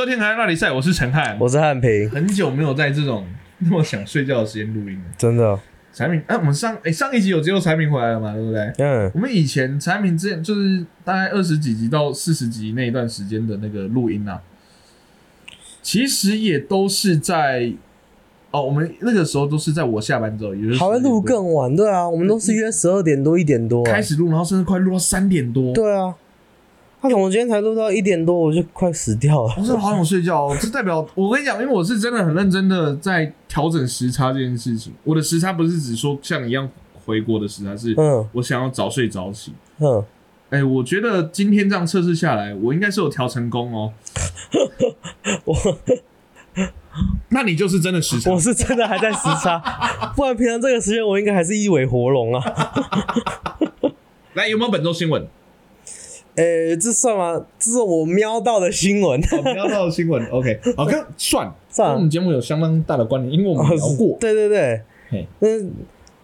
收听《海那里赛》，我是陈汉。我是汉平，很久没有在这种那么想睡觉的时间录音了。真的，产品，哎、我们上哎、上一集有接受产品回来了嘛？对不对？嗯，我们以前产品之前就是大概二十几集到四十集那一段时间的那个录音啊，其实也都是在哦，我们那个时候都是在我下班之后，也就是还会录10点多更晚，对啊，我们都是约十二点多一点多、啊开，始录，然后甚至快录到三点多。对啊，他怎么今天才录到一点多，我就快死掉了我。真的好想睡觉、哦，这代表我跟你讲，因为我是真的很认真的在调整时差这件事情。我的时差不是只说像你一样回国的时差，是嗯我想要早睡早起。嗯，哎、我觉得今天这样测试下来，我应该是有调成功哦。我那你就是真的时差我。是真的还在时差，不然平常这个时间我应该还是一尾活龙啊。来，有没有本周新闻？诶、这算吗？这是我瞄到的新闻。好，瞄到的新闻。OK，好，跟算算跟我们节目有相当大的关联，因为我们聊过。对对对嘿，嗯，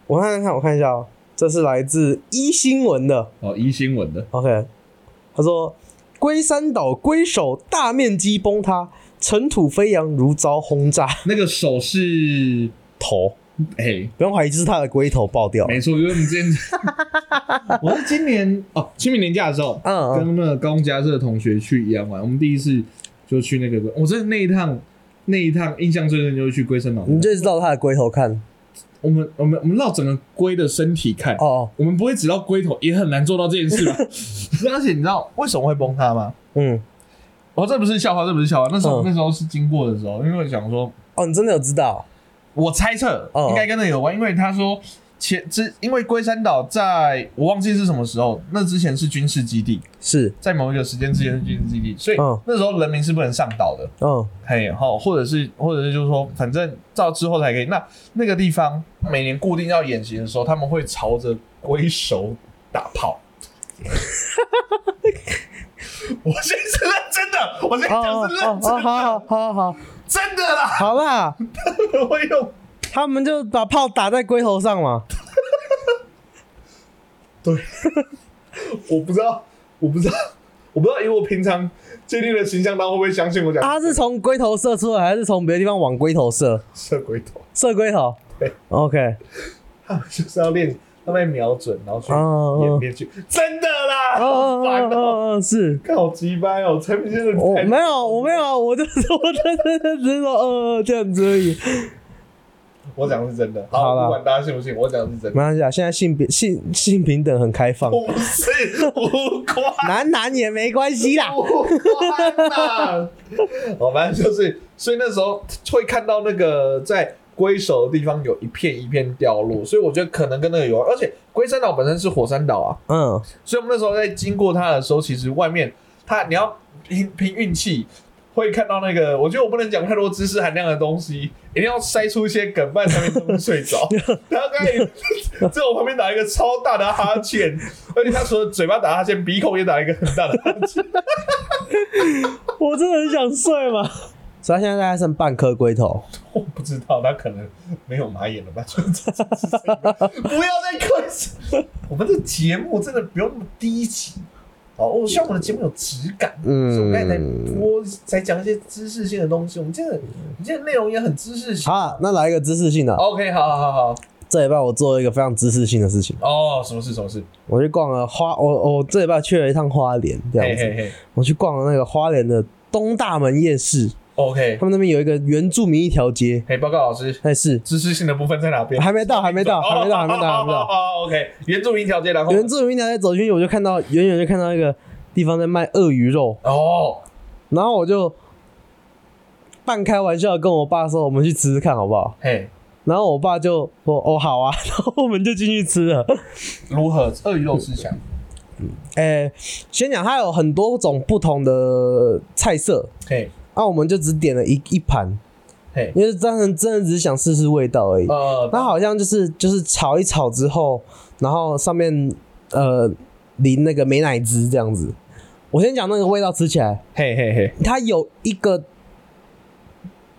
我看看，我看一下哦，这是来自一新闻的。哦，一新闻的 OK，他说龟山岛龟首大面积崩塌，尘土飞扬如遭轰炸，那个手是，头 哎、不用怀疑，就是他的龟头爆掉。没错，因为我们之前，我是今年哦，清明年假的时候，嗯嗯跟那个高中家社的同学去宜兰玩，我们第一次就去那个，我真的那一趟那一趟印象最深就是去龟山岛，你就绕他的龟头看我们我们我们绕整个龟的身体看，哦，我们不会只绕龟头，也很难做到这件事吧？而且你知道为什么会崩塌吗？嗯，哦，这不是笑话，这不是笑话。那时候、嗯那时候是经过的时候，因为我想说，哦，你真的有知道？我猜测哦应该跟那个有关，因为他说前之因为龟山岛在我忘记是什么时候，那之前是军事基地，是，在某一个时间之前是军事基地，所以嗯那时候人民是不能上岛的。嗯嘿，好，或者是或者是就是说，反正到之后才可以。那那个地方每年固定要演习的时候，他们会朝着龟首打炮。我现在是认真的，我现在哦讲是认真的，好好好好真的啦，好啦，会用他们就把炮打在龟头上嘛。对，我不知道，我不知道，我不知道，以我平常建立的形象，他会不会相信我讲他是从龟头射出来，还是从别的地方往龟头射？射龟头？射龟头对。OK，他们就是要练，他们瞄准，然后去哦演变去，真的啦，哦好哦烦哦。是。看好鸡掰哦，陈明先生太我没有，我没有，我就是 我真的只是说呃这样子而已，我讲的是真的，好，好啦不管大家信不信，我讲的是真的，没关系啊。现在性别性性平等很开放，不是 无关，男男也没关系啦。无关啦。哦，反正就是，所以那时候会看到那个在龟首的地方有一片一片掉落，所以我觉得可能跟那个有关，而且龟山岛本身是火山岛啊，嗯，所以我们那时候在经过它的时候，其实外面它你要凭凭运气。会看到那个，我觉得我不能讲太多知识含量的东西，一定要塞出一些梗，不然才会能睡着。然后刚才在我旁边打一个超大的哈欠，而且他除了嘴巴打哈欠，鼻孔也打一个很大的哈欠。我真的很想睡嘛。所以他现在大概剩半颗龟头。我不知道，他可能没有马眼了吧？不要再快！我们的节目真的不用那么低级。哦，我希望我们的节目有质感。嗯所以我刚才在播，才讲一些知识性的东西。我们今天的，我们今天的内容也很知识性。好啊，那来一个知识性的。OK，好好好好。这礼拜我做了一个非常知识性的事情，哦，什么事？什么事？我去逛了花，我我这礼拜去了一趟花莲，这样子。我去逛了那个花莲的东大门夜市，OK，他们那边有一个原住民一条街，嘿，报告老师，但是。知识性的部分在哪边？还没到，还没到，还没到，还没到，还没到。哦，OK，原住民一条街，然后？原住民一条街走进去，我就看到远远就看到一个地方在卖鳄鱼肉，哦，然后我就半开玩笑跟我爸说：“我们去吃吃看好不好？嘿，？”然后我爸就说：“哦，好啊。”然后我们就进去吃了。如何？鳄鱼肉吃起来？诶、先讲它有很多种不同的菜色，嘿，那、我们就只点了一一盘，嘿，因为真的真的只是想试试味道而已。呃，那好像就是就是炒一炒之后，然后上面呃淋那个美乃滋这样子。我先讲那个味道，吃起来嘿嘿嘿，它有一个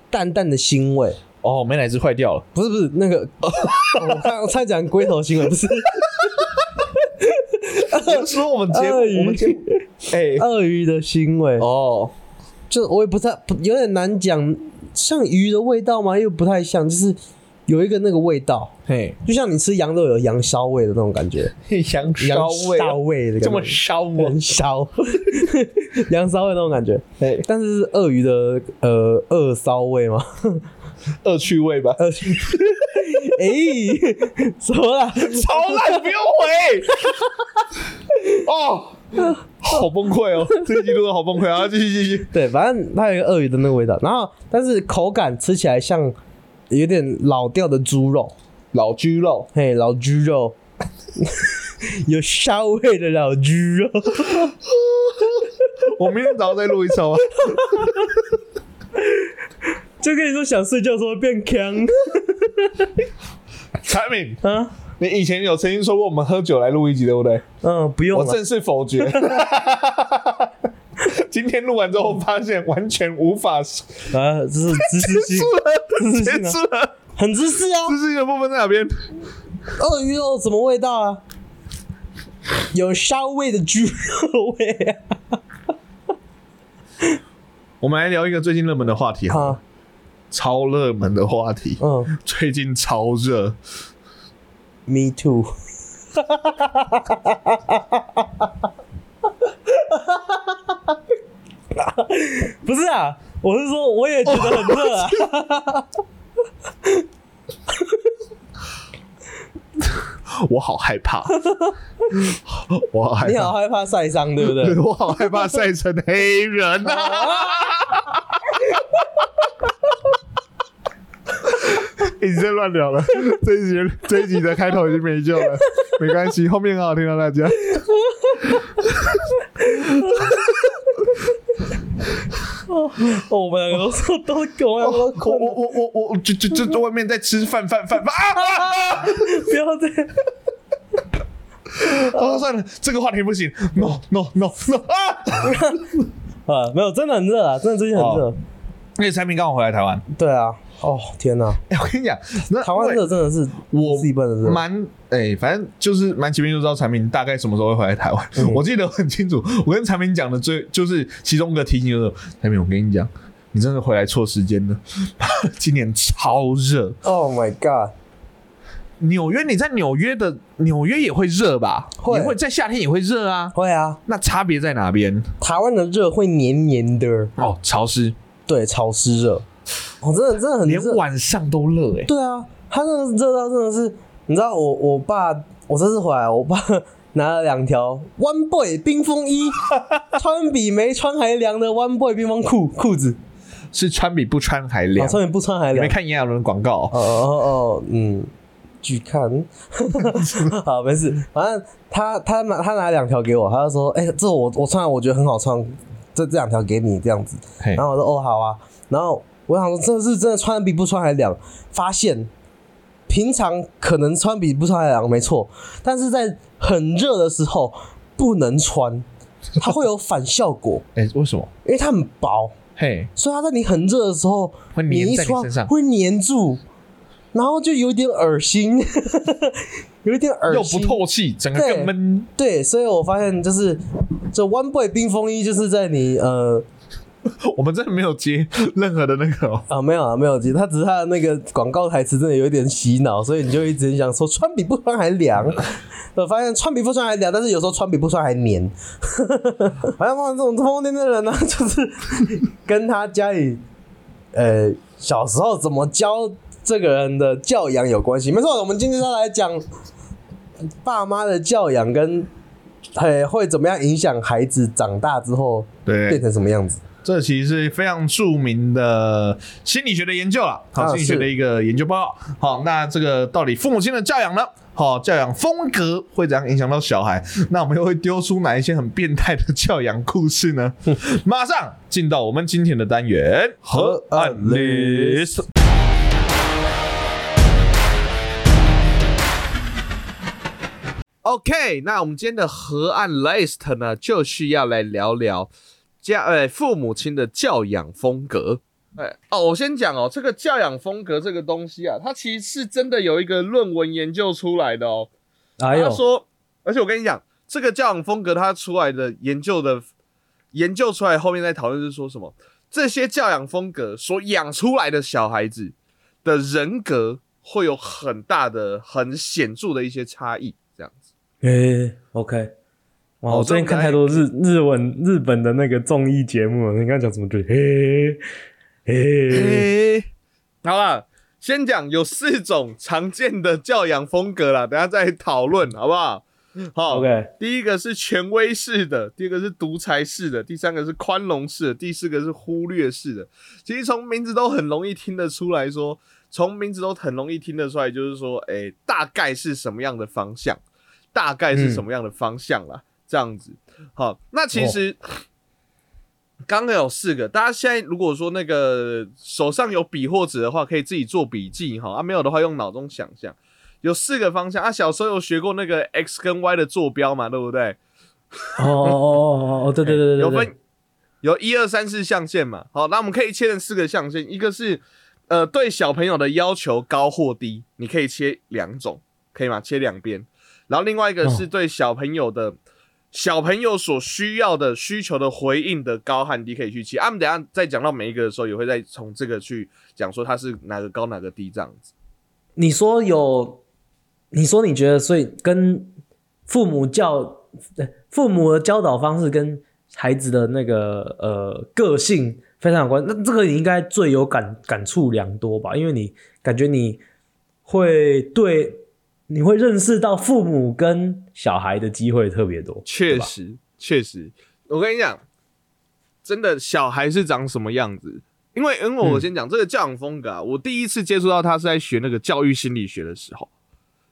淡淡的腥味，哦，美乃滋坏掉了。不是不是那个，我刚我才讲龟头腥味，不是 你说我们节目 我们节目，哎，鳄鱼的腥味。哦，就我也不太不有点难讲，像鱼的味道吗？又不太像，就是有一个那个味道，嘿，就像你吃羊肉有羊骚味的那种感觉，羊羊骚味味的感觉这么烧吗？很骚，羊骚味那种感觉。嘿，但是是鳄鱼的呃恶骚味吗？恶趣味吧？恶趣，哎、什么啦？超烂，不用回。哦，好崩溃哦！这一集录的好崩溃啊！继续继续。对，反正它有一个鳄鱼的那个味道，然后但是口感吃起来像有点老掉的猪肉，老猪肉，嘿，老猪肉，有骚味的老猪肉。我明天早上再录一首啊。就跟你说想睡觉的时候会变强产品，啊，你以前有曾经说过我们喝酒来录一集，对不对？嗯，不用，我正式否决。今天录完之后，发现完全无法结啊，这是知识性，束了，知识性啊结束了。很知识啊。知识性的部分在哪边？鳄鱼肉什么味道啊？有骚味的猪肉味啊！我们来聊一个最近热门的话题哈，啊，超热门的话题，嗯最近超热。，Me too。不是啊，我是说我也觉得很热啊。我好害怕，我好害你好怕，害怕晒伤，对不对？我好害怕晒成黑人啊！已经在乱聊了，这一集这一集的开头已经没救了，没关系，后面很好听到大家。哦，我们两个都说都，我们两个都我我我我我就就就在外面在吃饭饭饭饭啊啊啊！不要这样。哦，算了，这个话题不行，no no no no 啊！啊，没有，真的很热啊，真的最近很热。哦那个产品刚好回来台湾，对啊，哦天哪，哎，我跟你讲，那台湾热真的是我是一般的热。蛮哎、反正就是蛮前面就知道产品大概什么时候会回来台湾。嗯我记得很清楚，我跟产品讲的最就是其中一个提醒就是，产品我跟你讲，你真的回来错时间了，今年超热，Oh my god！纽约你在纽约的纽约也会热吧？会也会在夏天也会热啊。会啊，那差别在哪边？台湾的热会黏黏的，哦，潮湿，对，潮湿热。哦，真的真的很连热。晚上都热哎、对啊，他那个热到真的是，你知道我我爸，我这次回来，我爸 拿了两条 One Boy 冰风衣，穿比没穿还凉的 One Boy 冰风裤裤子，是穿比不穿还啊，凉。穿比不穿还凉你没。看炎亚纶的广告哦、哦哦哦，嗯，去看。好，没事，反正他他拿他拿两条给我，他就说，哎、这我我穿了，我觉得很好穿，这这两条给你这样子。嘿然后我说，哦，好啊。然后我想说，真的是真的穿得比不穿还凉，发现平常可能穿比不穿还凉，没错，但是在很热的时候不能穿，它会有反效果，哎、为什么？因为它很薄。嘿，所以它在你很热的时候，会粘在你身上会粘住，然后就有点恶心，有一点恶心又，不透气，整个对更闷。对，所以我发现就是这 One Boy 冰风衣就是在你呃 我们真的没有接任何的那个、哦。啊没有啊没有，接，他只是他的那个广告台词真的有一点洗脑，所以你就一直想说穿比不穿还凉。我发现穿比不穿还凉，但是有时候穿比不穿还黏。反正像这种疯疯癫癫的人呢，就是跟他家里呃小时候怎么教这个人的教养有关系。没错，我们今天要来讲爸妈的教养跟呃会怎么样影响孩子长大之后变，成什么样子。这其实是非常著名的心理学的研究了，好，啊心理学的一个研究报告。好，那这个到底父母亲的教养呢？好，教养风格会怎样影响到小孩？那我们又会丢出哪一些很变态的教养故事呢？马上进到我们今天的单元河岸 list。OK，那我们今天的河岸 list 呢，就是要来聊聊家呃父母亲的教养风格。哎哦，我先讲哦，这个教养风格这个东西啊，它其实是真的有一个论文研究出来的哦。哎他说，而且我跟你讲，这个教养风格它出来的研究的研究出来，后面在讨论是说什么？这些教养风格所养出来的小孩子的人格会有很大的、很显著的一些差异，这样子。诶、o k 哇，哦我最近看太多日日文日本的那个综艺节目了。你刚刚讲什么对？嘿，嘿，嘿，好了，先讲有四种常见的教养风格啦，等下再讨论，好不好？好 OK 第一个是权威式的，第二个是独裁式的，第三个是宽容式的，第四个是忽略式的。其实从名字都很容易听得出来说，从名字都很容易听得出来，就是说，哎、大概是什么样的方向，大概是什么样的方向啦，这样子。好，那其实。刚刚有四个，大家现在如果说那个手上有笔或纸的话，可以自己做笔记哈。啊，没有的话用脑中想象。有四个方向啊，小时候有学过那个 x 跟 y 的坐标嘛，对不对？哦哦哦哦哦，对对对对对，有分有一二三四象限嘛。好，那我们可以切成四个象限，一个是呃对小朋友的要求高或低，你可以切两种，可以吗？切两边。然后另外一个是对小朋友的、小朋友所需要的需求的回应的高和低可以去切。啊，我们等下再讲到每一个的时候，也会再从这个去讲说它是哪个高哪个低这样子。你说有，你说你觉得，所以跟父母教，父母的教导方式跟孩子的那个呃个性非常有关。那这个你应该最有感感触良多吧？因为你感觉你会对，你会认识到父母跟小孩的机会特别多。确实，确实，我跟你讲，真的小孩是长什么样子？因为，因为我先讲、这个教养风格啊，我第一次接触到他是在学那个教育心理学的时候，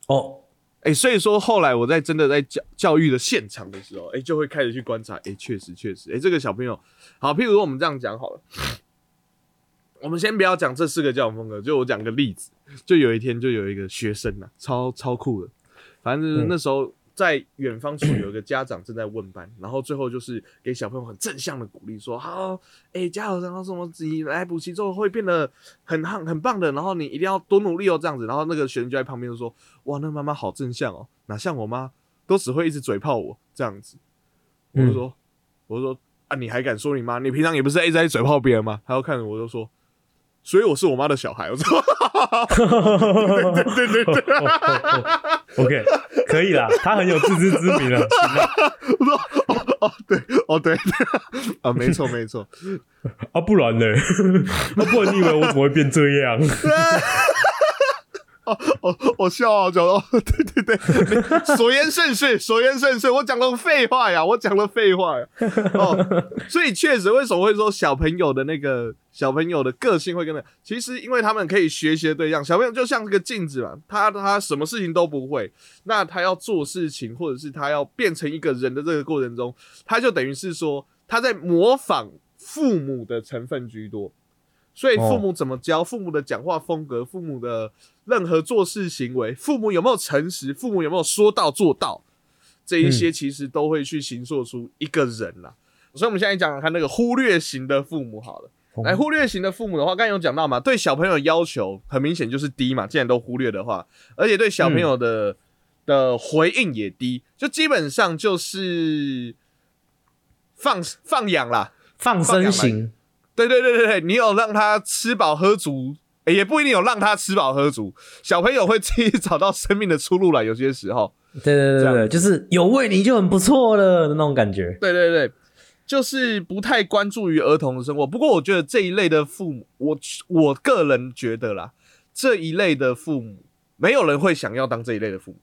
哦，哎、所以说后来我在真的在教教育的现场的时候，哎、就会开始去观察，哎、确实确实，哎、这个小朋友，好，譬如我们这样讲好了，我们先不要讲这四个教养风格，就我讲个例子，就有一天就有一个学生呐、超超酷的，反正就是那时候在远方处有一个家长正在问班，然后最后就是给小朋友很正向的鼓励，说好，哎、加油，然后什么你来补习之后会变得很很很棒的，然后你一定要多努力哦，这样子，然后那个学生就在旁边就说，哇，那妈妈好正向哦，哪像我妈都只会一直嘴炮我这样子，我就说，我就说啊，你还敢说你妈？你平常也不是一直在嘴炮别人吗？他要看着我就说。所以我是我妈的小孩，我说，对对对对对，OK，可以啦，他很有自知之明了。我说哦哦对哦对对啊没错没错，啊，不然呢？啊，不然你以为我怎么会变这样？哦哦我笑好久哦，对对对，所言甚是，所言甚是，我讲了废话呀，我讲了废话呀，哦，所以确实为什么会说小朋友的那个小朋友的个性会跟那，其实因为他们可以学习的对象，小朋友就像这个镜子嘛，他他什么事情都不会，那他要做事情或者是他要变成一个人的这个过程中，他就等于是说他在模仿父母的成分居多。所以父母怎么教，父母的讲话风格，父母的任何做事行为，父母有没有诚实，父母有没有说到做到，这一些其实都会去形塑出一个人啦。所以我们现在讲讲看那个忽略型的父母好了。来，忽略型的父母的话，刚才有讲到嘛，对小朋友的要求很明显就是低嘛，既然都忽略的话，而且对小朋友的、的回应也低，就基本上就是放放养啦，放生型，对对对对对，你有让他吃饱喝足，诶也不一定有让他吃饱喝足。小朋友会自己找到生命的出路了，有些时候。对对对对，就是有喂你就很不错了的那种感觉。对对对，就是不太关注于儿童的生活。不过我觉得这一类的父母，我我个人觉得啦，这一类的父母，没有人会想要当这一类的父母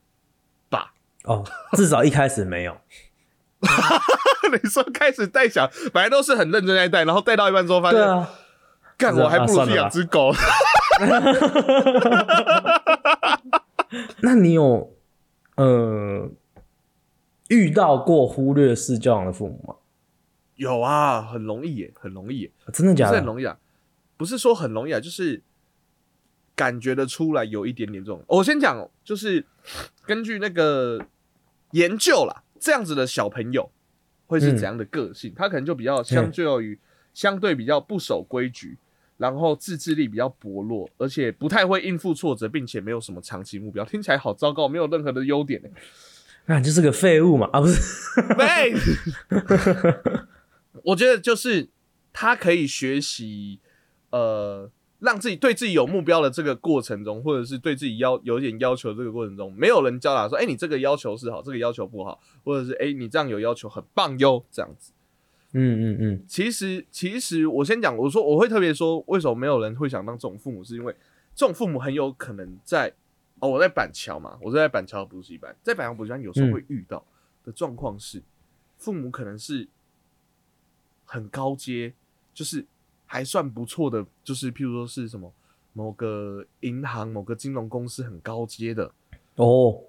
吧？哦，至少一开始没有。你说开始带小，本来都是很认真在带，然后带到一半之后发现，对啊，干、是啊我还不如养只狗。那你有呃遇到过忽略式教养的父母吗？有啊，很容易耶，很容易耶。真的假的？不是很容易啊，不是说很容易啊，就是感觉得出来有一点点这种。我先讲，就是根据那个研究啦，这样子的小朋友会是怎样的个性？他可能就比较相对于、相对比较不守规矩，然后自制力比较薄弱，而且不太会应付挫折，并且没有什么长期目标。听起来好糟糕，没有任何的优点、欸。那就是个废物嘛啊，不是？喂，我觉得就是他可以学习，呃，让自己对自己有目标的这个过程中，或者是对自己要有点要求这个过程中，没有人教他说，哎、你这个要求是好，这个要求不好，或者是哎、你这样有要求很棒哟，这样子。嗯嗯嗯，其实，其实我先讲，我说我会特别说，为什么没有人会想当这种父母，是因为这种父母很有可能在哦，我在板桥嘛，我是在板桥补习班，在板桥补习班有时候会遇到的状况是，父母可能是很高阶，就是还算不错的，就是譬如说是什么某个银行、某个金融公司很高阶的，哦，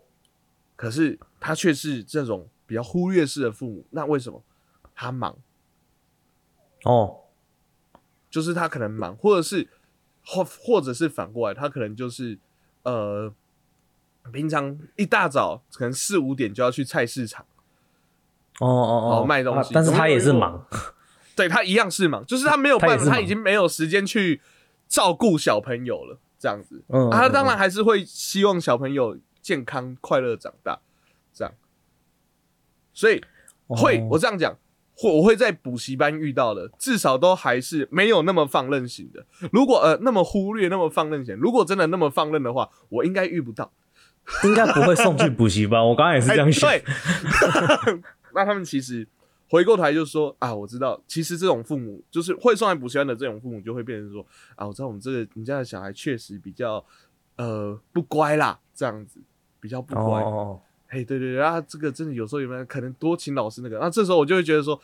可是他却是这种比较忽略式的父母，那为什么？他忙。哦，就是他可能忙，或者是或或者是反过来，他可能就是呃，平常一大早可能四五点就要去菜市场，哦哦哦，卖东西啊但是他也是忙，对他一样是忙，就是他没有办法，他已经没有时间去照顾小朋友了，这样子，嗯，啊他嗯当然还是会希望小朋友健康快乐长大，这样，所以会、哦我这样讲，会我会在补习班遇到的，至少都还是没有那么放任型的。如果呃那么忽略，那么放任型，如果真的那么放任的话，我应该遇不到。应该不会送去补习班。我刚刚也是这样想，哎对，那他们其实回过头来就说啊，我知道，其实这种父母就是会送来补习班的这种父母，就会变成说啊，我知道我们这个你家的小孩确实比较呃不乖啦，这样子比较不哦乖。哦，嘿，对对对，啊，这个真的有时候有没有可能多请老师那个？那这时候我就会觉得说，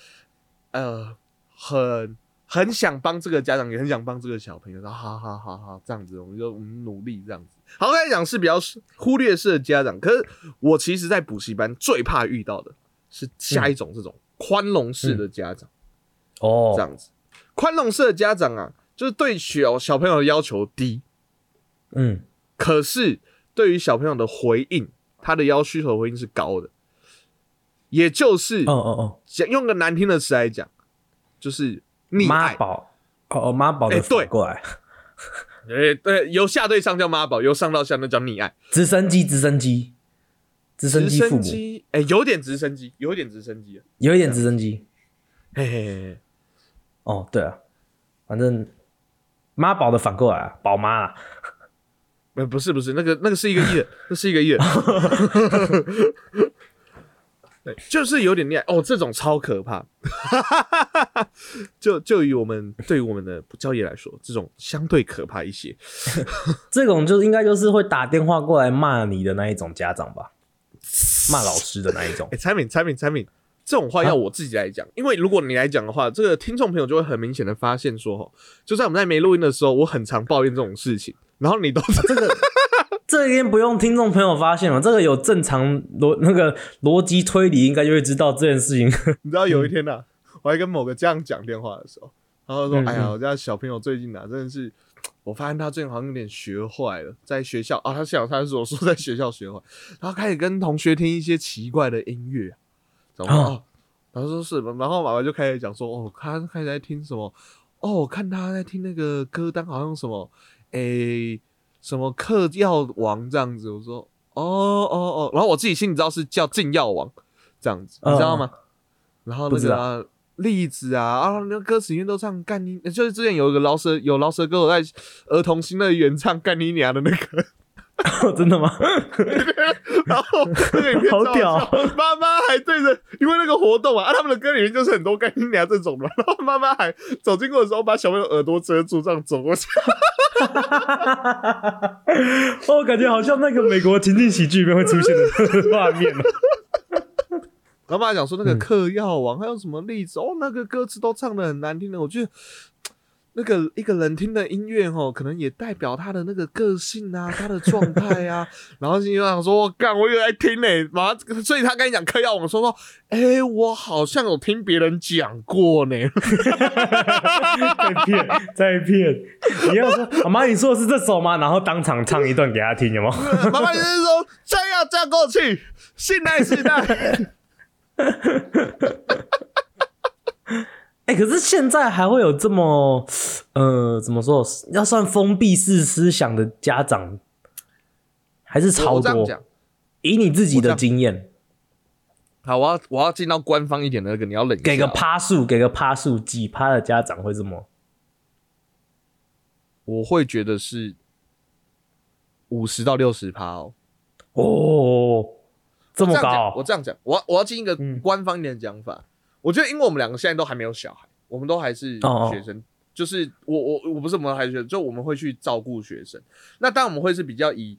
呃，很很想帮这个家长，也很想帮这个小朋友，然后好好好好这样子，我们就我们努力这样子。好，刚才讲是比较忽略式的家长，可是我其实在补习班最怕遇到的是下一种这种宽容式的家长，哦，这样子。宽容式的家长啊，就是对小小朋友的要求低，嗯，可是对于小朋友的回应，他的要需求回应是高的，也就是哦哦讲用个难听的词来讲，就是哦，溺爱。宝，哦哦，妈宝的哎对。过来，诶、对，由下对上叫妈宝，由上到下那叫溺爱。直升机，直升机，直升机哎、有点直升机，有点直升机啊。有一点直升机。嘿嘿嘿嘿，哦，对啊，反正妈宝的反过来啊，宝妈啊，呃，不是不是，那个那个是一个艺人，那是一个艺人。对，就是有点厉害哦，这种超可怕。就就以我们对于我们的教业来说，这种相对可怕一些。这种就应该就是会打电话过来骂你的那一种家长吧，骂老师的那一种哎、。产品产品产品，这种话要我自己来讲，因为如果你来讲的话，这个听众朋友就会很明显的发现说，哦，就在我们在没录音的时候，我很常抱怨这种事情，然后你都这个 这一定不用听众朋友发现了，这个有正常逻那个逻辑推理，应该就会知道这件事情。你知道有一天呐、啊，我还跟某个家长讲电话的时候，然后说：“嗯哎呀，嗯我家小朋友最近啊，真的是，我发现他最近好像有点学坏了，在学校啊，他想他是我说在学校学坏，然后开始跟同学听一些奇怪的音乐，然后说是，然后妈妈就开始讲说：哦，他开始在听什么？哦，我看他在听那个歌单，好像什么，诶、什么嗑药王这样子。我说：哦哦哦，然后我自己心里知道是叫禁药王这样子，你知道吗？然后那个啊栗子啊，啊，那歌词里面都唱干你，就是之前有一个饶舌有饶舌歌手在儿童新乐园唱干你娘的那个，真的吗？然后那个影片好屌笑 妈妈还对着，因为那个活动啊，啊他们的歌里面就是很多干你娘这种的，然后妈妈还走经过的时候把小朋友耳朵遮住，这样走过去，我感觉好像那个美国情景喜剧里面会出现的画面哦。然后妈妈讲说那个嗑药王还有什么例子哦，那个歌词都唱的很难听的，我觉得。那个一个人听的音乐哦，可能也代表他的那个个性啊，他的状态啊。然后就想说，干，我有在听呢、欸，马上，所以他跟你讲嗑药王说说，哎、我好像有听别人讲过呢。在骗，在骗！你要说妈妈，你说的是这首吗？然后当场唱一段给他听，有吗？妈妈，就是说这样这样过去，信赖时代。哎、可是现在还会有这么呃，怎么说？要算封闭式思想的家长，还是超多？以你自己的经验，好，我要我要进到官方一点的那个，你要冷给个哦趴数，给个趴数，几趴的家长会这么？我会觉得是五十到六十趴哦。哦，这么我样讲我这样讲，我要我要进一个嗯官方一点的讲法。我觉得，因为我们两个现在都还没有小孩，我们都还是哦哦学生，就是我我我不是我们还是学生，就我们会去照顾学生。那当然我们会是比较以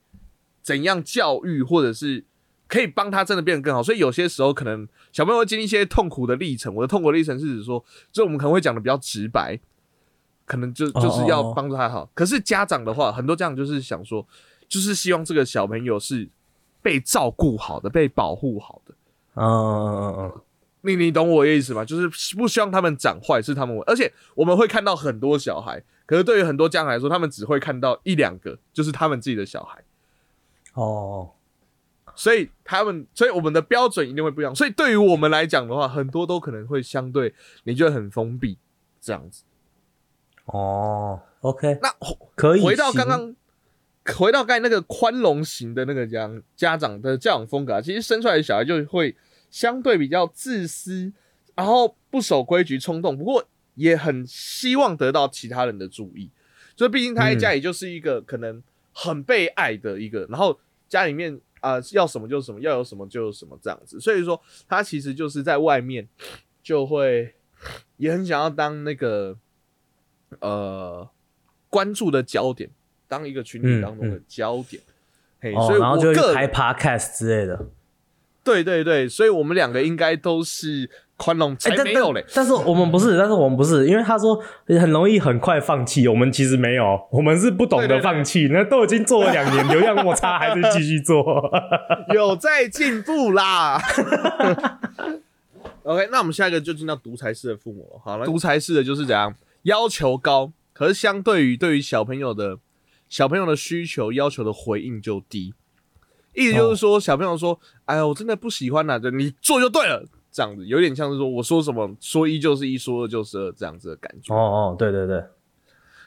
怎样教育，或者是可以帮他真的变得更好。所以有些时候可能小朋友会经历一些痛苦的历程。我的痛苦的历程是指说，就我们可能会讲的比较直白，可能就哦就是要帮助他好。可是家长的话，很多家长就是想说，就是希望这个小朋友是被照顾好的，被保护好的。嗯嗯嗯嗯你你懂我的意思吗？就是不希望他们长坏，是他们，而且我们会看到很多小孩，可是对于很多家长来说，他们只会看到一两个，就是他们自己的小孩，哦，所以他们，所以我们的标准一定会不一样。所以对于我们来讲的话，很多都可能会相对你觉得很封闭这样子。哦，OK，那可以回到刚刚，回到刚才那个宽容型的那个家家长的教养风格、啊，其实生出来的小孩就会相对比较自私，然后不守规矩、冲动，不过也很希望得到其他人的注意。所以毕竟他在家里就是一个可能很被爱的一个，然后家里面啊、要什么就什么，要有什么就有什么这样子。所以说他其实就是在外面就会也很想要当那个呃关注的焦点，当一个群体嗯当中的嗯焦点。嘿，哦所以，然后就会拍 podcast 之类的。对对对，所以我们两个应该都是宽容，才哎，但没有嘞。但但是我们不是，但是我们不是，因为他说很容易很快放弃，我们其实没有，我们是不懂得放弃，那都已经做了两年，流量摩擦还是继续做。有在进步啦。OK，那我们下一个就进到独裁式的父母。好了，独裁式的就是怎样要求高，可是相对于对于小朋友的小朋友的需求要求的回应就低。意思就是说，小朋友说：“哎呀，我真的不喜欢啦，就你做就对了。”这样子有点像是说我说什么说一就是一，说二就是二这样子的感觉。哦哦，对对对，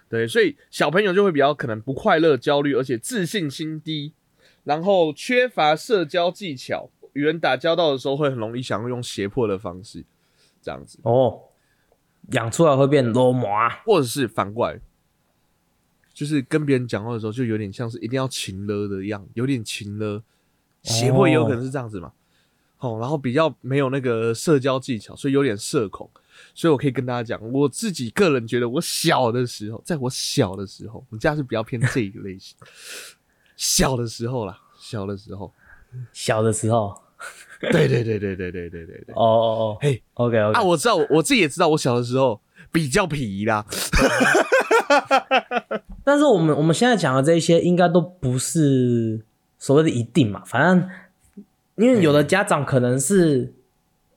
对，所以小朋友就会比较可能不快乐、焦虑，而且自信心低，然后缺乏社交技巧，与人打交道的时候会很容易想要用胁迫的方式，这样子，哦，养出来会变罗麻。或者是反过来，就是跟别人讲话的时候就有点像是一定要情了的样，有点情勒，胁迫也有可能是这样子嘛。哦，然后比较没有那个社交技巧，所以有点社恐。所以我可以跟大家讲，我自己个人觉得，我小的时候，在我小的时候，我家是比较偏这一个类型。小的时候啦，小的时候，小的时候，对对对对对对对对对。哦哦哦，嘿，OK OK，啊，我知道，我我自己也知道，我小的时候比较皮啦。但是我们我们现在讲的这些，应该都不是所谓的一定嘛，反正因为有的家长可能是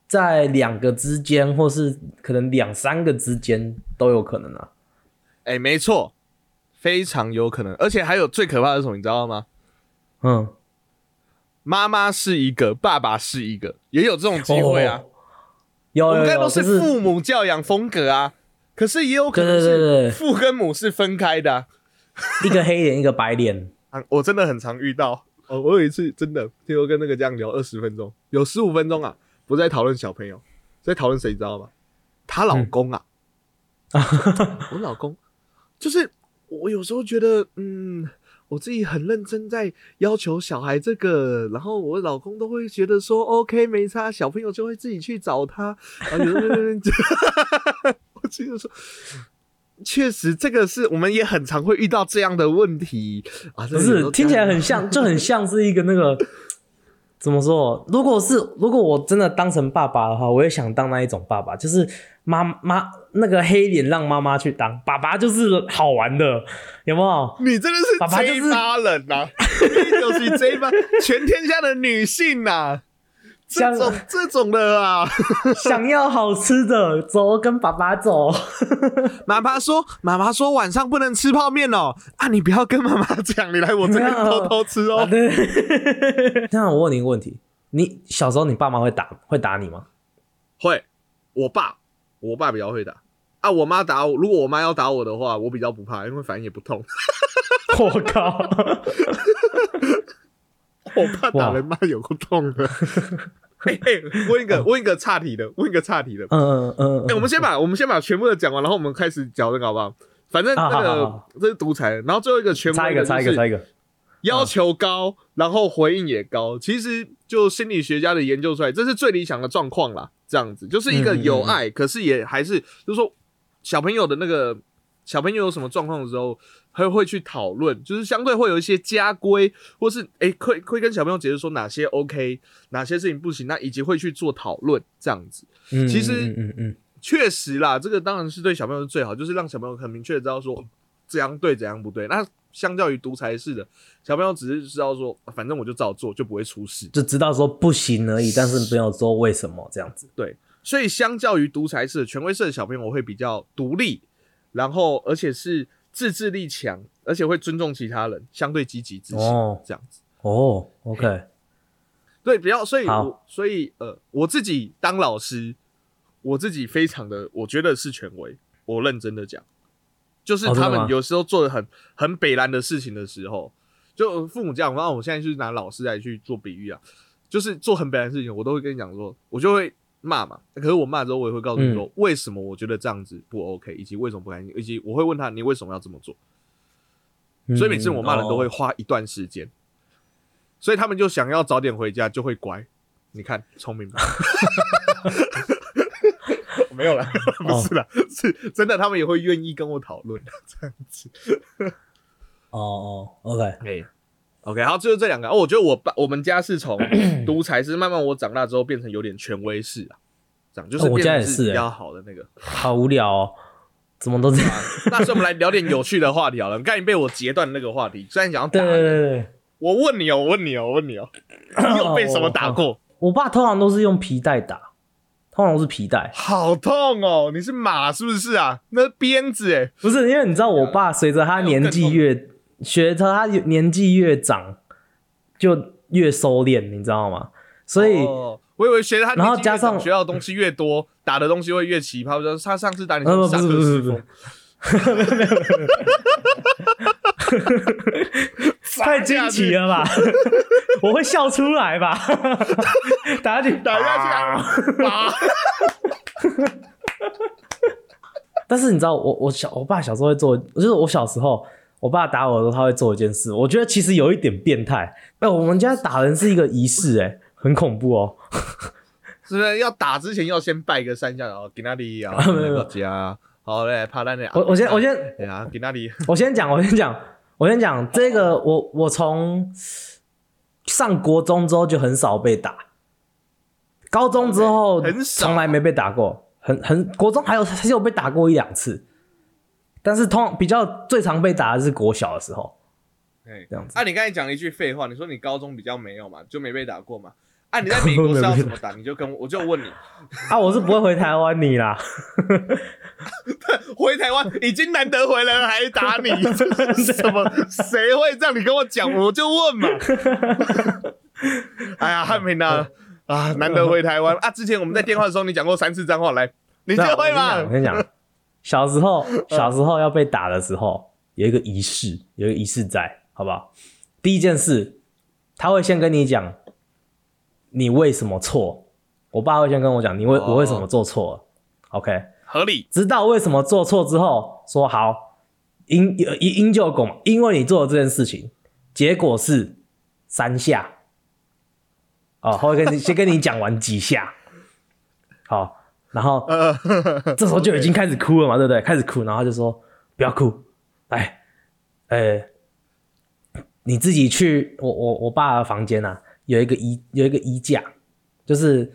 在两个之间，或是可能两三个之间都有可能啊。哎、没错，非常有可能，而且还有最可怕的是什么，你知道吗？嗯，妈妈是一个，爸爸是一个，也有这种机会啊。哦有有有，我们刚才都是是父母教养风格啊，可是也有可能对对对对是父跟母是分开的啊。一个黑脸一个白脸，啊我真的很常遇到。哦，我有一次真的，听说跟那个这样聊二十分钟，有十五分钟啊，不在讨论小朋友，在讨论谁，你知道吗？她老公啊，我老公，就是我有时候觉得，嗯，我自己很认真在要求小孩这个，然后我老公都会觉得说，OK，没差，小朋友就会自己去找他，然后有时候我确实，这个是我们也很常会遇到这样的问题啊。不是听起来很像，就很像是一个那个怎么说？如果是如果我真的当成爸爸的话，我也想当那一种爸爸，就是妈妈那个黑脸让妈妈去当，爸爸就是好玩的，有没有？你真的是爸爸就是 J 八人呐、你就是这一帮，全天下的女性呐、这像种这种的啊。想要好吃的，走，跟爸爸走。妈妈说，妈妈说晚上不能吃泡面哦，啊，你不要跟妈妈讲，你来我这边偷 偷吃啊，哦。对。那我问你一个问题：你小时候你爸妈会打会打你吗？会，我爸，我爸比较会打啊，我妈打我，如果我妈要打我的话，我比较不怕，因为反正也不痛。我靠！我怕打人骂有够痛的。哎哎，问一个问一个岔题的，问一个岔题的。嗯嗯嗯哎，我嗯，们先把我们先把全部的讲完，然后我们开始讲这个好不好？反正那好好个好这是独裁，然后最后一个全部。差一个，差一个，差一个。要求高，然后回应也高。其实就心理学家的研究出来，这是最理想的状况啦。这样子就是一个有爱，可是也还是就是说小朋友的那个小朋友有什么状况的时候，他会去讨论，就是相对会有一些家规，或是诶会会跟小朋友解释说哪些 OK，哪些事情不行，那以及会去做讨论这样子。嗯其实嗯嗯嗯确实啦，这个当然是对小朋友是最好，就是让小朋友很明确的知道说怎样对怎样不对。那相较于独裁式的，小朋友只是知道说，反正我就照做，就不会出事。就知道说不行而已，但是没有说为什么这样子。对，所以相较于独裁式的权威式的小朋友，我会比较独立，然后而且是自制力强，而且会尊重其他人，相对积极自信、哦这样子。哦，OK，对，比较所以好我所以呃，我自己当老师，我自己非常的，我觉得是权威。我认真的讲，就是他们有时候做的很很北蓝的事情的时候，就父母这样，然后我现在就是拿老师来去做比喻啊，就是做很北蓝的事情，我都会跟你讲说，我就会骂嘛。可是我骂之后，我也会告诉你说，为什么我觉得这样子不 OK，以及为什么不开心，以及我会问他你为什么要这么做。所以每次我骂人都会花一段时间，所以他们就想要早点回家，就会乖。你看，聪明吧？没有啦，不是啦，是真的，他们也会愿意跟我讨论这样子。哦哦，OK，哎，OK，好，就是这两个。哦，我觉得我爸我们家是从 独裁是慢慢我长大之后变成有点权威式啊，这样就是哦我变家也是欸成是比较好的那个。好无聊哦，怎么都这样？那所以我们来聊点有趣的话题好了。刚才被我截断那个话题，虽然想要打对对对，我问你哦，我问你哦，我问你哦，你有被什么打过？我爸通常都是用皮带打，通常都是皮带，好痛哦！你是马是不是啊？那鞭子哎，不是因为你知道，我爸随着他年纪越学他他年纪越长，就越收敛，你知道吗？所以、哦我以为学他然后加上学到的东西越多，打的东西会越奇葩。就是他上次打你不是不是课时风不是，太惊奇了吧？我会笑出来吧？打下去，打下去啊！啊 但是你知道，我我小我爸小时候会做，就是我小时候，我爸打我的时候，他会做一件事，我觉得其实有一点变态。哎、我们家打人是一个仪式，哎，很恐怖哦。是不是要打之前要先拜个三下，然后给那里啊，没有家，好嘞，怕那里。我我先我先哎呀，给那里。我先讲，我先讲，我先讲这个，我我从上国中之后就很少被打，高中之后很少从来没被打过，很很国中还有还是有被打过一两次，但是通比较最常被打的是国小的时候，哎这样子啊，你刚才讲了一句废话，你说你高中比较没有嘛，就没被打过嘛？啊，你在美国是要怎么打？你就跟我，我就问你，啊，我是不会回台湾你啦，回台湾已经难得回来了，还打你，这是什么？谁会这样？你跟我讲，我就问嘛。哎呀，汉平啊，啊，难得回台湾啊！之前我们在电话的时候，你讲过三次脏话，来，你就会吗我？跟你讲，小时候小时候要被打的时候，有一个仪式，有一个仪式在，好不好？第一件事，他会先跟你讲你为什么错，我爸会先跟我讲你为、哦我为什么做错了，OK？合理，知道为什么做错之后，说好因因因就果嘛，因为你做了这件事情，结果是三下。哦，他会跟你先跟你讲完几下，好，然后呃，这时候就已经开始哭了嘛，对不对？开始哭，然后他就说不要哭，来，呃，你自己去我我我爸的房间啊，有一个衣有一个衣架，就是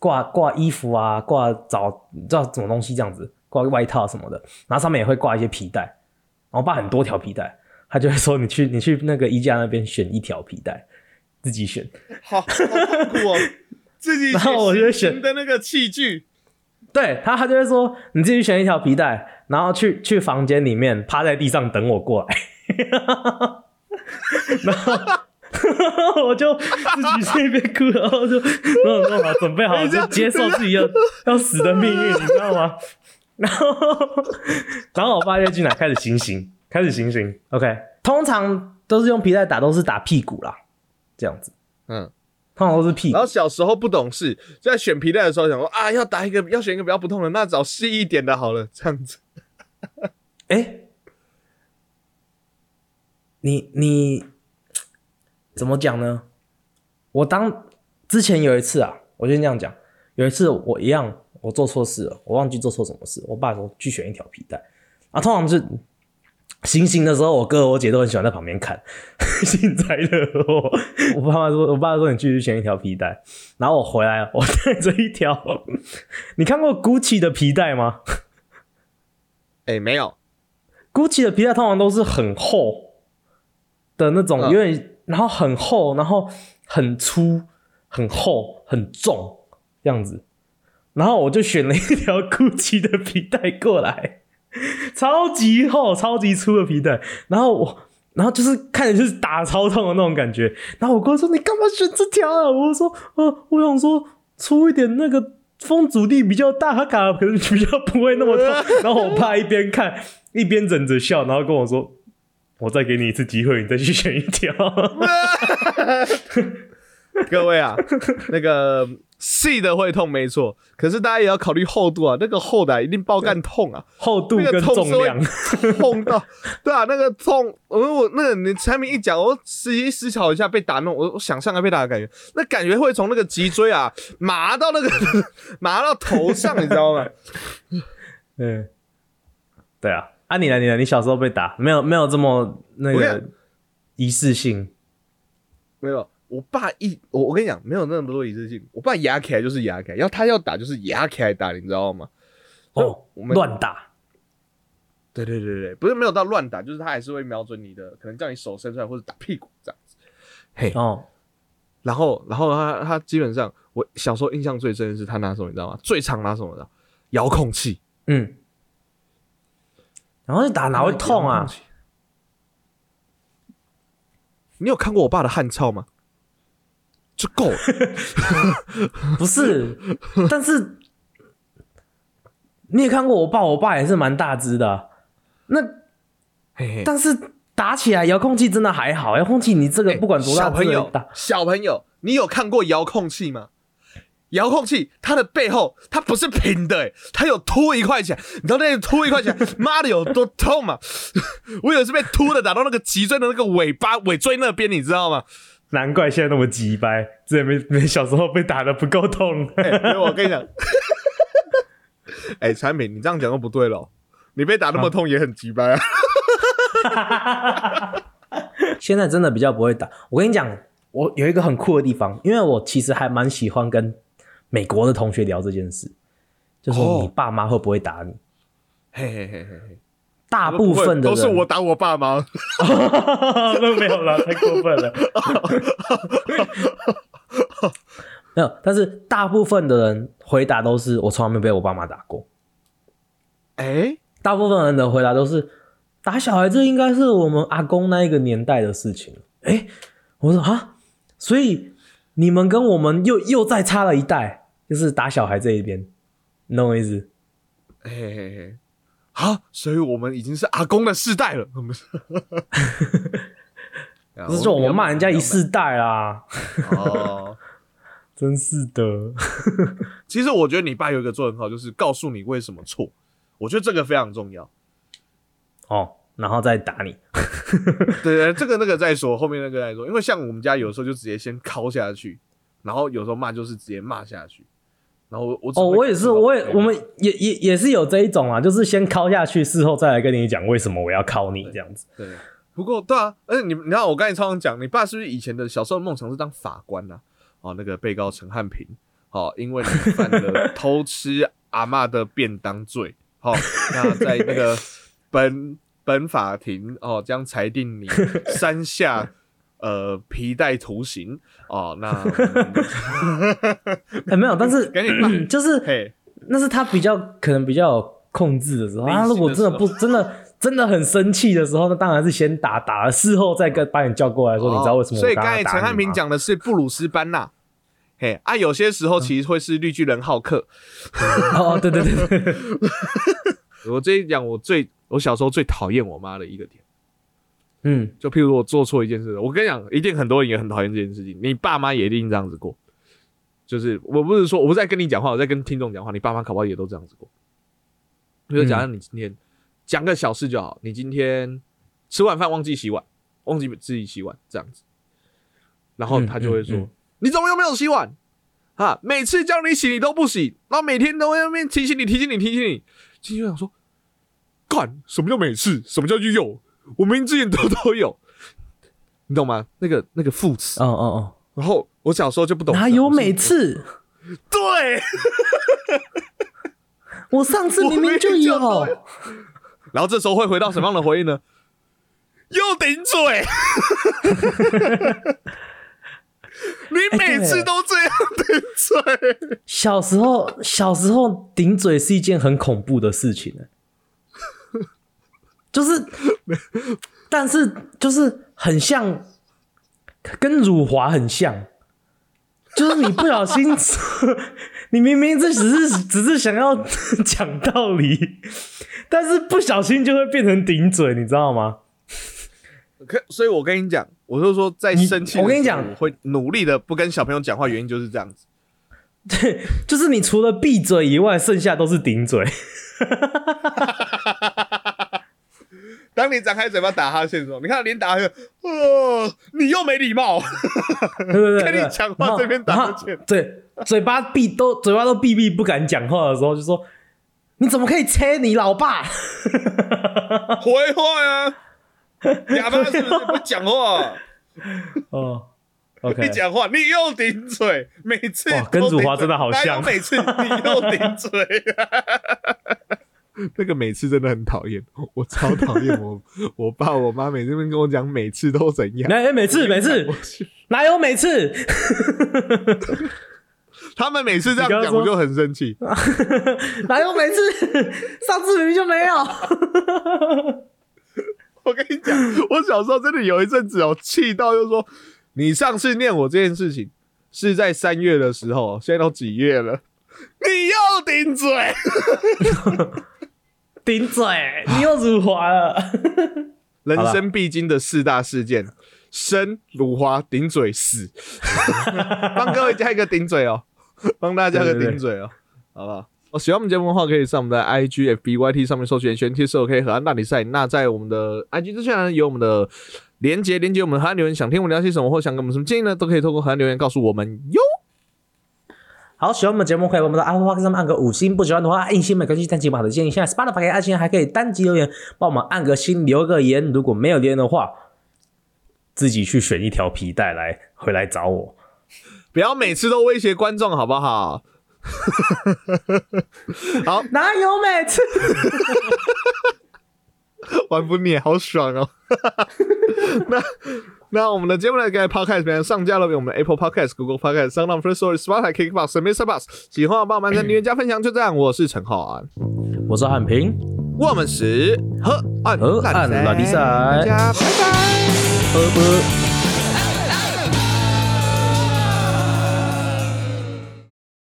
挂挂衣服啊，挂找不知道什么东西这样子，挂外套什么的，然后上面也会挂一些皮带，然后我爸很多条皮带，他就会说你去你去那个衣架那边选一条皮带，自己选，好好痛苦哦，自己 然后我就选选的那个器具，对他，他就会说你自己选一条皮带，然后去去房间里面趴在地上等我过来，然后 我就自己在一边哭，然后就然后弄好准备好就接受自己要要死的命运，你知道吗？然后然后我爸就进来开始行刑，开始行刑。OK，通常都是用皮带打，都是打屁股啦，这样子。嗯，通常都是屁然。后小时候不懂事，就在选皮带的时候想说啊，要打一个，要选一个比较不痛的，那找细一点的好了，这样子。哎、你你怎么讲呢？我当之前有一次啊，我先这样讲，有一次我一样，我做错事了，我忘记做错什么事，我爸说去选一条皮带，啊，通常是行刑的时候，我哥我姐都很喜欢在旁边看，幸灾乐祸。我爸妈说，我爸说你继续选一条皮带，然后我回来，我带着一条，你看过 GUCCI 的皮带吗？哎、没有，GUCCI 的皮带通常都是很厚的那种，嗯有点，然后很厚，然后很粗、很厚、很重这样子。然后我就选了一条 GUCCI 的皮带过来，超级厚、超级粗的皮带。然后我，然后就是看着就是打超痛的那种感觉。然后我哥说：“你干嘛选这条啊？”我说：“呃，我想说粗一点，那个风阻力比较大，它打可能比较不会那么痛。”然后我爸一边看一边忍着笑，然后跟我说：“我再给你一次机会，你再去选一条。各位啊，那个细的会痛没错，可是大家也要考虑厚度啊，那个厚的啊、一定爆干痛啊，”厚度那个跟重量，痛到，对啊，那个痛，我我那个你产品一讲，我思一思考一下被打那种，我我想象一下被打的感觉，那感觉会从那个脊椎啊 麻到那个麻到头上，你知道吗？嗯，对啊，啊你来？你来？你小时候被打，没有没有这么那个一次性没有，我爸一我我跟你讲，没有那么多一致性，我爸压起来就是压起来，要他要打就是压起来打，你知道吗？哦我，们乱打。对对对对，不是没有到乱打，就是他还是会瞄准你的，可能叫你手伸出来或者打屁股这样子。嘿，哦，然后然后他他基本上，我小时候印象最深的是他拿什么，你知道吗？最常拿什么的？遥控器。嗯，然后你打哪会痛啊？你有看过我爸的汗臭吗？就够了。不是，但是你也看过我爸，我爸也是蛮大只的啊。那嘿嘿，但是打起来遥控器真的还好，遥控器你这个不管多大小朋友小朋友，你有看过遥控器吗？遥控器它的背后它不是平的、欸，它有凸一块起来，你知道那个凸一块起来，妈的有多痛吗？我有一次被凸的打到那个脊椎的那个尾巴尾椎那边，你知道吗？难怪现在那么急掰，之前没没小时候被打的不够痛。欸我跟你讲，哎、产品你这样讲都不对了，你被打那么痛也很急掰啊。现在真的比较不会打。我跟你讲，我有一个很酷的地方，因为我其实还蛮喜欢跟美国的同学聊这件事，就说哦你爸妈会不会打你？嘿嘿嘿嘿嘿，大部分的都是我打我爸妈。都 没有了，太过分了。没有，但是大部分的人回答都是我从来没被我爸妈打过。哎、大部分人的回答都是打小孩，这应该是我们阿公那一个年代的事情。哎、我说啊，所以你们跟我们又又再差了一代，就是打小孩这一边，你懂我意思？嘿嘿嘿嘿，好，所以我们已经是阿公的世代了。我们是，啊这是我们骂人家一世代啦，哦。真是的。其实我觉得你爸有一个做得很好，就是告诉你为什么错。我觉得这个非常重要。哦，然后再打你。对 对，这个那个再说，后面那个再说。因为像我们家有时候就直接先敲下去，然后有时候骂就是直接骂下去。然后我我哦，我也是，我也我们也也也是有这一种啊，就是先敲下去，事后再来跟你讲为什么我要敲你这样子。对。不过对啊，而且你你看我刚才常常讲，你爸是不是以前的小时候梦想是当法官呐、啊？哦，那个被告陈汉平，哦，因为你犯了 偷吃阿嬷的便当罪，好、那在那个 本本法庭哦，将裁定你 三下呃皮带图形哦，那 哎、没有，但是赶紧骂就是嘿，那是他比较可能比较有控制的时候。他如果真的不真的真的很生气的时候，那当然是先打，打了事后再跟把你叫过来说，你知道为什么所以刚才陈汉平？讲的是布鲁斯班纳。嘿啊，有些时候其实会是绿巨人浩克。哦，对对对对对，我这一讲，我最我小时候最讨厌我妈的一个点，嗯，就譬如我做错一件事，我跟你讲，一定很多人也很讨厌这件事情，你爸妈也一定这样子过。就是我不是说我不是在跟你讲话，我在跟听众讲话，你爸妈搞不好也都这样子过。比如假设你今天讲个小事就好，你今天吃晚饭忘记洗碗，忘记自己洗碗这样子，然后他就会说：“嗯嗯嗯你怎么又没有洗碗？啊，每次叫你洗你都不洗，然后每天都在那边提醒你、提醒你、提醒你。”进去就想说：“干什么叫每次？什么叫又有？我明明之前都 都有，你懂吗？那个那个副词。哦哦哦然后我小时候就不懂，哦，哪有每每次？对。”我上次明明就有。然后这时候会回到什么样的回应呢？又顶嘴，你每次都这样顶嘴，小时候，小时候顶嘴是一件很恐怖的事情呢，就是，但是就是很像，跟辱华很像，就是你不小心，你明明这只是只是想要 讲道理，但是不小心就会变成顶嘴，你知道吗？可所以，我跟你讲，我就说，在你生气我跟你讲我会努力的不跟小朋友讲话，原因就是这样子。对，就是你除了闭嘴以外，剩下都是顶嘴。当你张开嘴巴打哈欠的时候，你看连打哈欠，哦，你又没礼貌，对对对，跟你讲话这边打哈欠。对，嘴巴闭都嘴巴都闭闭不敢讲话的时候，就说你怎么可以切你老爸？回话呀，哑巴是不是不讲话？哦，OK，你讲话，你又顶嘴，每次哇跟祖华真的好像。每次你又顶嘴，那个每次真的很讨厌，我超讨厌我我爸我妈每次跟我讲每次都怎样，哎，每次每次哪有每次？他们每次这样讲我就很生气。哪有每次？上次明明就没有。我跟你讲，我小时候真的有一阵子哦，气到就说，你上次念我这件事情是在三月的时候，现在都几月了，你又顶嘴。顶嘴，你又辱华了。人生必经的四大事件：生、辱华、顶嘴、死。帮各位加一个顶嘴哦，帮大家加个顶嘴哦，好不好？哦，喜欢我们节目的话，可以上我们的 IG、FB、YT 上面搜寻“全 T 是 OK 河岸大比赛”。那在我们的 IG 之下呢，有我们的连接，连接我们的河岸留言。想听我们聊些什么，或想给我们什么建议呢，都可以透过河岸留言告诉我们哟。好，喜欢我们节目可以帮我们的 Apple Park 上面按个五星，不喜欢的话按一星，没关系，单集把的建议。现在 Spotify 可以按星，还可以单集留言，帮我们按个星，留个言。如果没有留言的话，自己去选一条皮带来回来找我。不要每次都威胁观众，好不好？好，哪有每次？玩不腻，好爽哦！那那我们的节目呢，在 Podcast 平台上架了，为我们的 Apple Podcast、Google Podcast、Sound On、First Story、Spotify、KKBox、Mr. Bus。喜欢的帮我们按赞、订阅、加分享，就这样。我是陈浩安，我是汉平，我们是河岸河岸拉力赛大家拜拜。啵啵。